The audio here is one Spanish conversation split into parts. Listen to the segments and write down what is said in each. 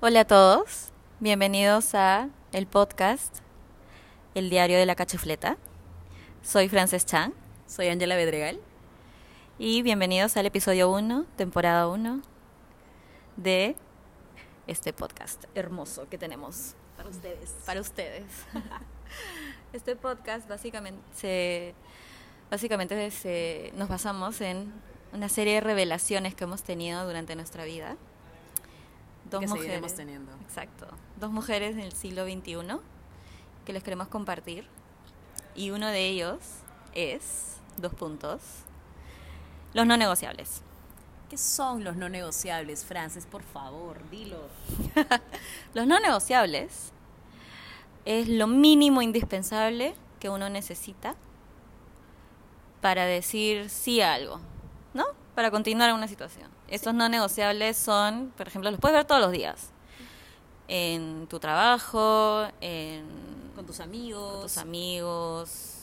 Hola a todos, bienvenidos a el podcast El Diario de la Cachufleta. Soy Frances Chan Soy Angela Bedregal. y bienvenidos al episodio 1, temporada 1 de este podcast hermoso que tenemos Para ustedes. para ustedes. Este podcast básicamente se, básicamente se, nos basamos en una serie de revelaciones que hemos tenido durante nuestra vida. Dos que mujeres. teniendo. Exacto. Dos mujeres del siglo XXI que les queremos compartir. Y uno de ellos es, dos puntos, los no negociables. ¿Qué son los no negociables, Frances? Por favor, dilo. Los no negociables es lo mínimo indispensable que uno necesita para decir sí a algo, ¿no? Para continuar una situación. Estos no negociables son, por ejemplo, los puedes ver todos los días. En tu trabajo, en Con tus con amigos. tus amigos.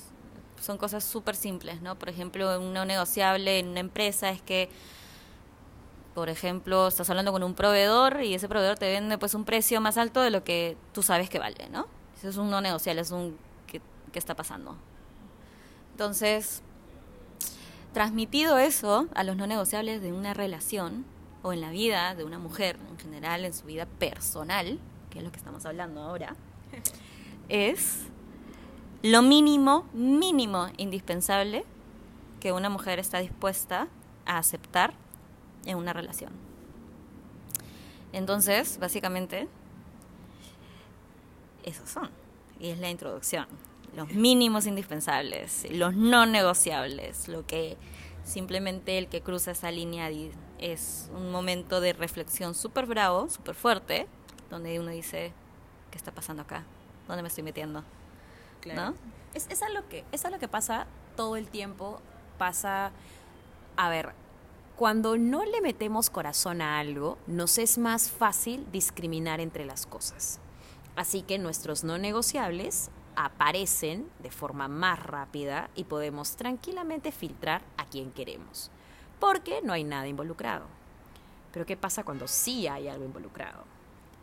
Son cosas súper simples, ¿no? Por ejemplo, un no negociable en una empresa es que, por ejemplo, estás hablando con un proveedor y ese proveedor te vende pues un precio más alto de lo que tú sabes que vale, ¿no? Eso es un no negociable, es un ¿qué, qué está pasando? Entonces, transmitido eso a los no negociables de una relación o en la vida de una mujer en general, en su vida personal, que es lo que estamos hablando ahora, es lo mínimo, mínimo indispensable que una mujer está dispuesta a aceptar en una relación. Entonces, básicamente, esos son. Y es la introducción. Los mínimos indispensables, los no negociables, lo que simplemente el que cruza esa línea es un momento de reflexión súper bravo, súper fuerte, donde uno dice, ¿qué está pasando acá? ¿Dónde me estoy metiendo? Claro. ¿No? Es, es, algo que, es algo que pasa todo el tiempo. Pasa. A ver, cuando no le metemos corazón a algo, nos es más fácil discriminar entre las cosas. Así que nuestros no negociables aparecen de forma más rápida y podemos tranquilamente filtrar a quien queremos. Porque no hay nada involucrado. Pero ¿qué pasa cuando sí hay algo involucrado?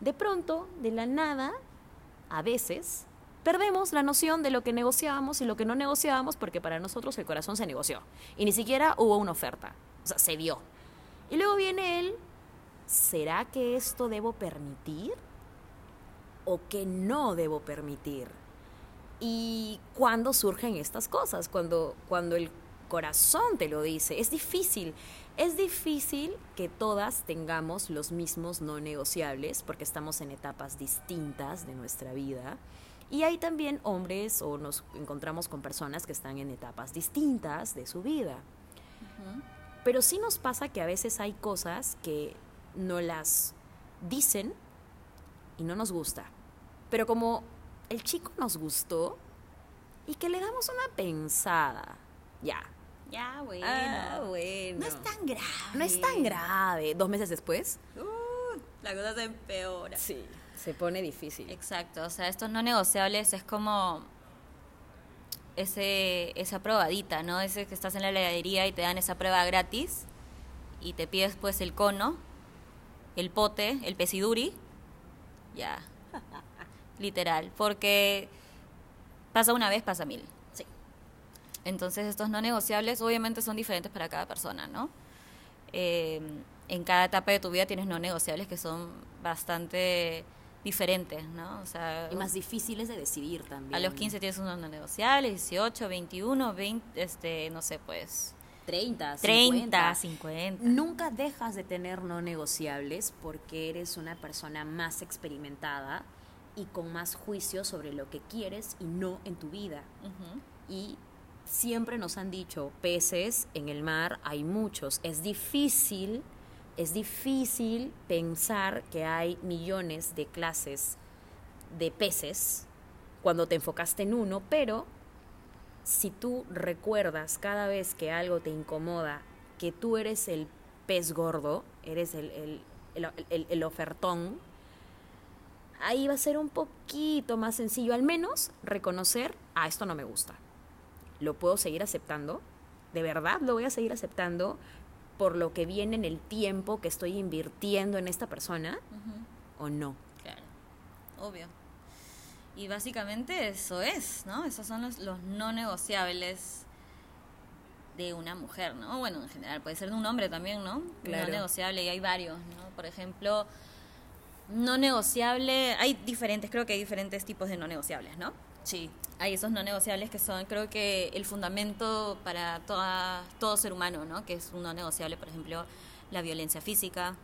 De pronto, de la nada, a veces perdemos la noción de lo que negociábamos y lo que no negociábamos porque para nosotros el corazón se negoció y ni siquiera hubo una oferta, o sea, se dio. Y luego viene él, ¿será que esto debo permitir o que no debo permitir? Y cuando surgen estas cosas, cuando, cuando el corazón te lo dice, es difícil. Es difícil que todas tengamos los mismos no negociables porque estamos en etapas distintas de nuestra vida. Y hay también hombres o nos encontramos con personas que están en etapas distintas de su vida. Pero sí nos pasa que a veces hay cosas que no las dicen y no nos gusta. Pero como el chico nos gustó y que le damos una pensada, ya. Ya, bueno. Ah, bueno. No es tan grave. No es tan grave. Dos meses después, Uh, la cosa se empeora. sí, se pone difícil. Exacto, o sea, estos no negociables es como ese esa probadita, ¿no? Ese que estás en la heladería y te dan esa prueba gratis y te pides pues el cono, el pote, el pesiduri, ya, literal, porque pasa una vez, pasa mil. Sí. Entonces estos no negociables obviamente son diferentes para cada persona, ¿no? Eh, en cada etapa de tu vida tienes no negociables que son bastante diferentes, ¿no? O sea, Y más difíciles de decidir también. a los 15 tienes unos no negociables, 18, 21, 20, este, no sé, pues 30, 30, 50. 50. Nunca dejas de tener no negociables porque eres una persona más experimentada y con más juicio sobre lo que quieres y no en tu vida. Y siempre nos han dicho, peces en el mar hay muchos. Es difícil, es difícil pensar que hay millones de clases de peces cuando te enfocaste en uno, pero si tú recuerdas cada vez que algo te incomoda, que tú eres el pez gordo, eres el, el, el- el ofertón, ahí va a ser un poquito más sencillo, al menos reconocer, ah, esto no me gusta. Lo puedo seguir aceptando, de verdad lo voy a seguir aceptando por lo que viene en el tiempo que estoy invirtiendo en esta persona, o no. Claro, obvio. Y básicamente eso es, ¿no? Esos son los, los no negociables de una mujer, ¿no? Bueno, en general, puede ser de un hombre también, ¿no? Claro. No negociable, y hay varios, ¿no? Por ejemplo, no negociable, hay diferentes, creo que hay diferentes tipos de no negociables, ¿no? Sí. Hay esos no negociables que son, creo que el fundamento para toda, todo ser humano, ¿no? Que es un no negociable, por ejemplo, la violencia física,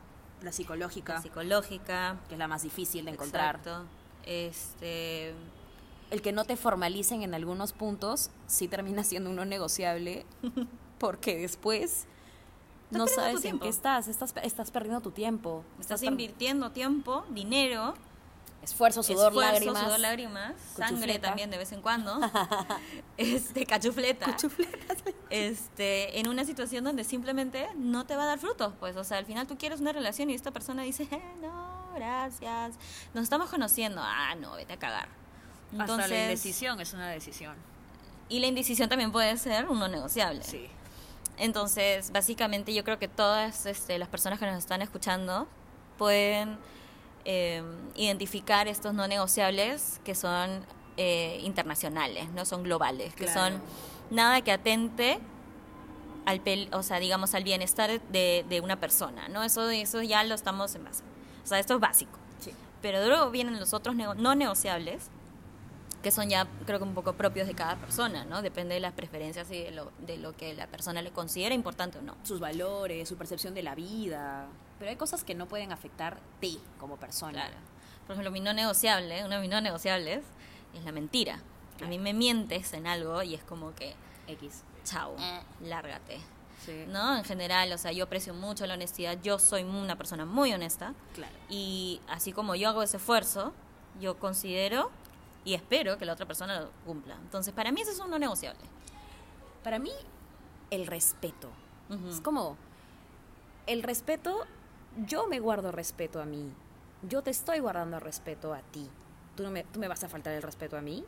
La psicológica, la psicológica, que es la más difícil de encontrar. Exacto. Este, El que no te formalicen en algunos puntos sí termina siendo un no negociable porque después no sabes en qué estás, estás, estás perdiendo tu tiempo. estás invirtiendo tiempo, dinero, esfuerzo, sudor, esfuerzo, lágrimas. sudor, lágrimas, sangre también de vez en cuando, este, cachufleta, este, en una situación donde simplemente no te va a dar frutos, pues, o sea, al final tú quieres una relación y esta persona dice, eh, no, gracias, nos estamos conociendo, ah, no, vete a cagar. Hasta la indecisión es una decisión. y la indecisión también puede ser un no negociable. Sí. Entonces, básicamente yo creo que todas este, las personas que nos están escuchando pueden eh, identificar estos no negociables que son eh, internacionales, no son globales, que Claro. son nada que atente al pel- o sea, digamos al bienestar de, de una persona, ¿no? Eso eso ya lo estamos en base. O sea, esto es básico. Sí. Pero luego vienen los otros nego- no negociables, que son ya creo que un poco propios de cada persona, ¿no? Depende de las preferencias y de lo, de lo que la persona le considera importante o no. Sus valores, su percepción de la vida. Pero hay cosas que no pueden afectar ti como persona. Claro. Por ejemplo, mi no negociable, uno de mis no negociables es la mentira. A mí me mientes en algo y es como que, X. chao, Eh. lárgate. Sí. ¿No? En general, o sea, yo aprecio mucho la honestidad, yo soy una persona muy honesta Claro. y así como yo hago ese esfuerzo, yo considero y espero que la otra persona lo cumpla. Entonces, para mí eso es un no negociable. Para mí, el respeto. Es como, el respeto, yo me guardo respeto a mí. Yo te estoy guardando respeto a ti. ¿Tú, no me, ¿Tú me vas a faltar el respeto a mí?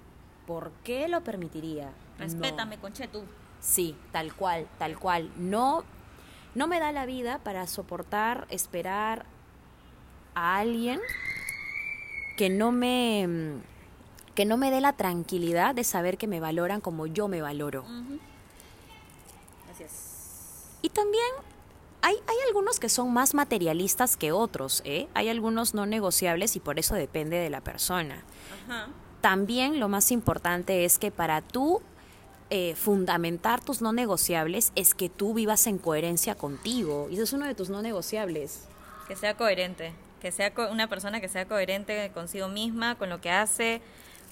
¿Por qué lo permitiría? Respétame, No. conche tú. Sí, tal cual, tal cual. No, no me da la vida para soportar, esperar a alguien que no me mm, que no me dé la tranquilidad de saber que me valoran como yo me valoro. Así es. Y también hay, hay algunos que son más materialistas que otros, ¿eh? Hay algunos no negociables y por eso depende de la persona. Ajá. También lo más importante es que para tú eh, fundamentar tus no negociables es que tú vivas en coherencia contigo. Y eso es uno de tus no negociables. Que sea coherente, que sea co- una persona que sea coherente consigo misma, con lo que hace,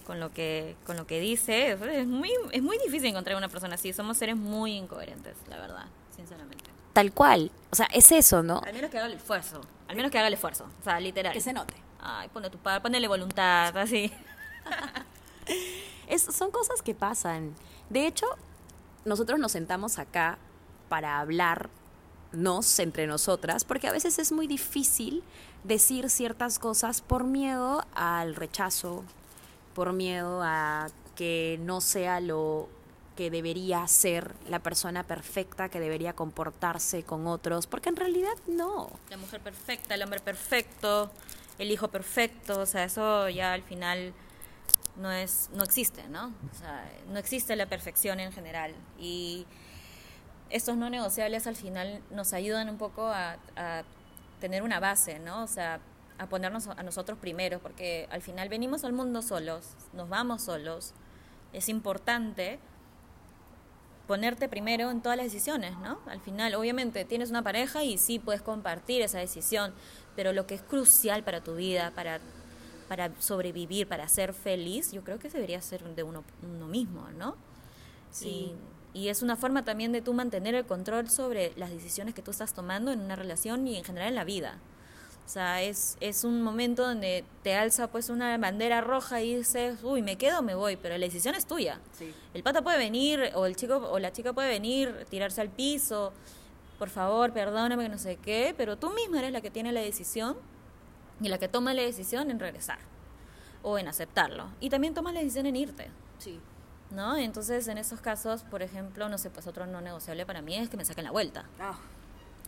con lo que con lo que dice. Es muy es muy difícil encontrar una persona así. Somos seres muy incoherentes, la verdad, sinceramente. Tal cual. O sea, es eso, ¿no? Al menos que haga el esfuerzo, al menos que haga el esfuerzo, o sea, literal. Que se note. Ay, pone tu pa- ponele voluntad, así. Es, son cosas que pasan. De hecho, nosotros nos sentamos acá para hablarnos entre nosotras, porque a veces es muy difícil decir ciertas cosas por miedo al rechazo, por miedo a que no sea lo que debería ser la persona perfecta, que debería comportarse con otros, porque en realidad no. La mujer perfecta, el hombre perfecto, el hijo perfecto, o sea, eso ya al final no es no existe, ¿no? O sea, no existe la perfección en general y estos no negociables al final nos ayudan un poco a, a tener una base, ¿no? O sea, a ponernos a nosotros primero, porque al final venimos al mundo solos, nos vamos solos. Es importante ponerte primero en todas las decisiones, ¿no? Al final, obviamente, tienes una pareja y sí puedes compartir esa decisión, pero lo que es crucial para tu vida, para, para sobrevivir, para ser feliz, yo creo que debería ser de uno, uno mismo, ¿no? Sí. Y, y es una forma también de tú mantener el control sobre las decisiones que tú estás tomando en una relación y en general en la vida. O sea, es, es un momento donde te alza pues una bandera roja y dices, uy, me quedo o me voy, pero la decisión es tuya. Sí. El pata puede venir, o el chico o la chica puede venir, tirarse al piso, por favor, perdóname, que no sé qué, pero tú misma eres la que tiene la decisión y la que toma la decisión en regresar o en aceptarlo. Y también tomas la decisión en irte, Sí. ¿no? Entonces, en esos casos, por ejemplo, no sé, pues otro no negociable para mí es que me saquen la vuelta. Ah,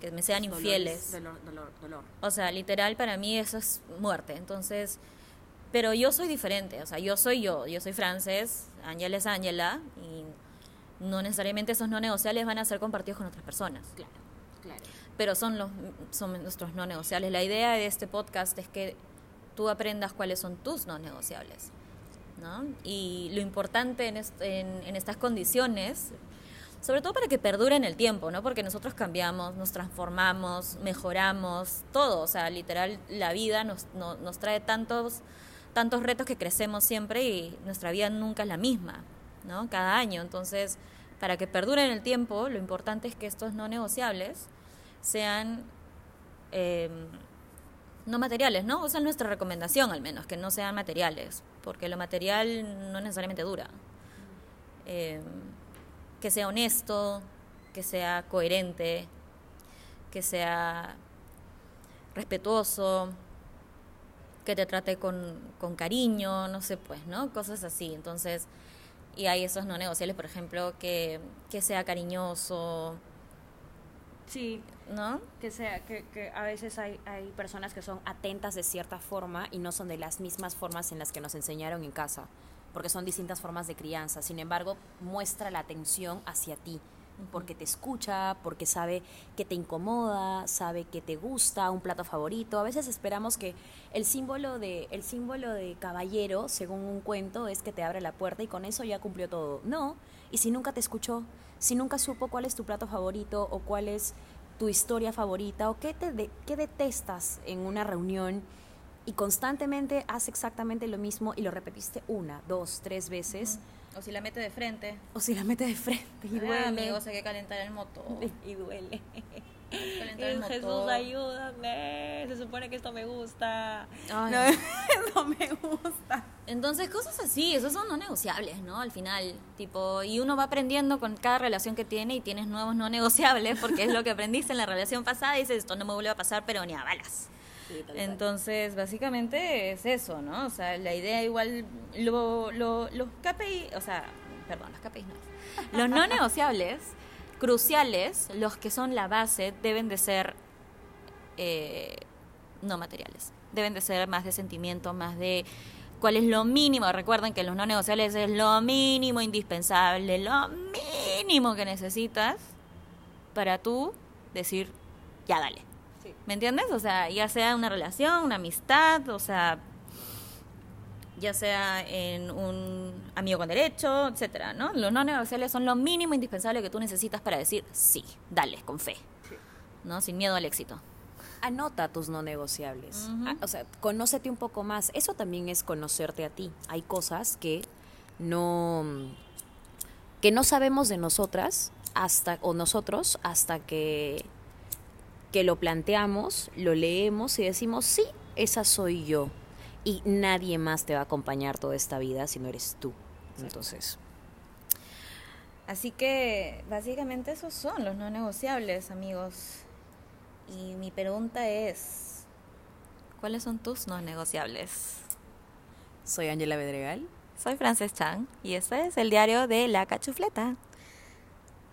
que me sean Dolores, infieles. Dolor, dolor, dolor. O sea, literal para mí eso es muerte. Entonces, pero yo soy diferente, o sea, yo soy yo, yo soy Frances, Ángela es Ángela y no necesariamente esos no negociables van a ser compartidos con otras personas. Claro, claro. Pero son los son nuestros no negociables. La idea de este podcast es que tú aprendas cuáles son tus no negociables. ¿no? Y lo importante en, est- en, en estas condiciones, sobre todo para que perduren el tiempo, ¿no? Porque nosotros cambiamos, nos transformamos, mejoramos, todo. O sea, literal, la vida nos, no- nos trae tantos, tantos retos que crecemos siempre y nuestra vida nunca es la misma, ¿no? Cada año. Entonces, para que perduren el tiempo, lo importante es que estos no negociables sean eh, no materiales, ¿no? O sea, nuestra recomendación al menos, que no sean materiales, porque lo material no necesariamente dura. Eh, que sea honesto, que sea coherente, que sea respetuoso, que te trate con, con cariño, no sé, pues, ¿no? Cosas así. Entonces, y hay esos no negociables, por ejemplo, que, que sea cariñoso, Sí, ¿no? que sea que, que a veces hay, hay personas que son atentas de cierta forma y no son de las mismas formas en las que nos enseñaron en casa, porque son distintas formas de crianza. Sin embargo, muestra la atención hacia ti, porque te escucha, porque sabe que te incomoda, sabe que te gusta un plato favorito. A veces esperamos que el símbolo de el símbolo de caballero, según un cuento, es que te abre la puerta y con eso ya cumplió todo. No, y si nunca te escuchó, si nunca supo cuál es tu plato favorito o cuál es tu historia favorita o qué, te de- qué detestas en una reunión y constantemente hace exactamente lo mismo y lo repetiste una, dos, tres veces, O si la mete de frente. o si la metes de frente y Ah, duele. amigos, hay que calentar el motor. y duele. Calentar el Jesús, motor. ayúdame. Se supone que esto me gusta. Ay. No, no me gusta. Entonces, cosas así, esos son no negociables, ¿no? Al final, tipo, y uno va aprendiendo con cada relación que tiene y tienes nuevos no negociables porque es lo que aprendiste en la relación pasada y dices, esto no me vuelve a pasar, pero ni a balas. Entonces, básicamente es eso, ¿no? O sea, la idea igual, lo, lo- los KPI, o sea, perdón, los KPIs no es. Los no negociables, cruciales, los que son la base, deben de ser eh, no materiales. Deben de ser más de sentimiento, más de cuál es lo mínimo. Recuerden que los no negociables es lo mínimo indispensable, lo mínimo que necesitas para tú decir, ya dale. Sí. ¿Me entiendes? O sea, ya sea una relación, una amistad, o sea, ya sea en un amigo con derecho, etcétera, ¿no? Los no negociables son lo mínimo indispensable que tú necesitas para decir sí, dale, con fe, ¿no? Sin miedo al éxito. Anota tus no negociables. Ah, O sea, conócete un poco más. Eso también es conocerte a ti. Hay cosas que no que no sabemos de nosotras hasta o nosotros hasta que que lo planteamos, lo leemos y decimos, "Sí, esa soy yo." Y nadie más te va a acompañar toda esta vida si no eres tú. Entonces, Así que básicamente esos son los no negociables, amigos. Y mi pregunta es, ¿cuáles son tus no negociables? soy Ángela Bedregal. Soy Frances Chang y este es el diario de La Cachufleta.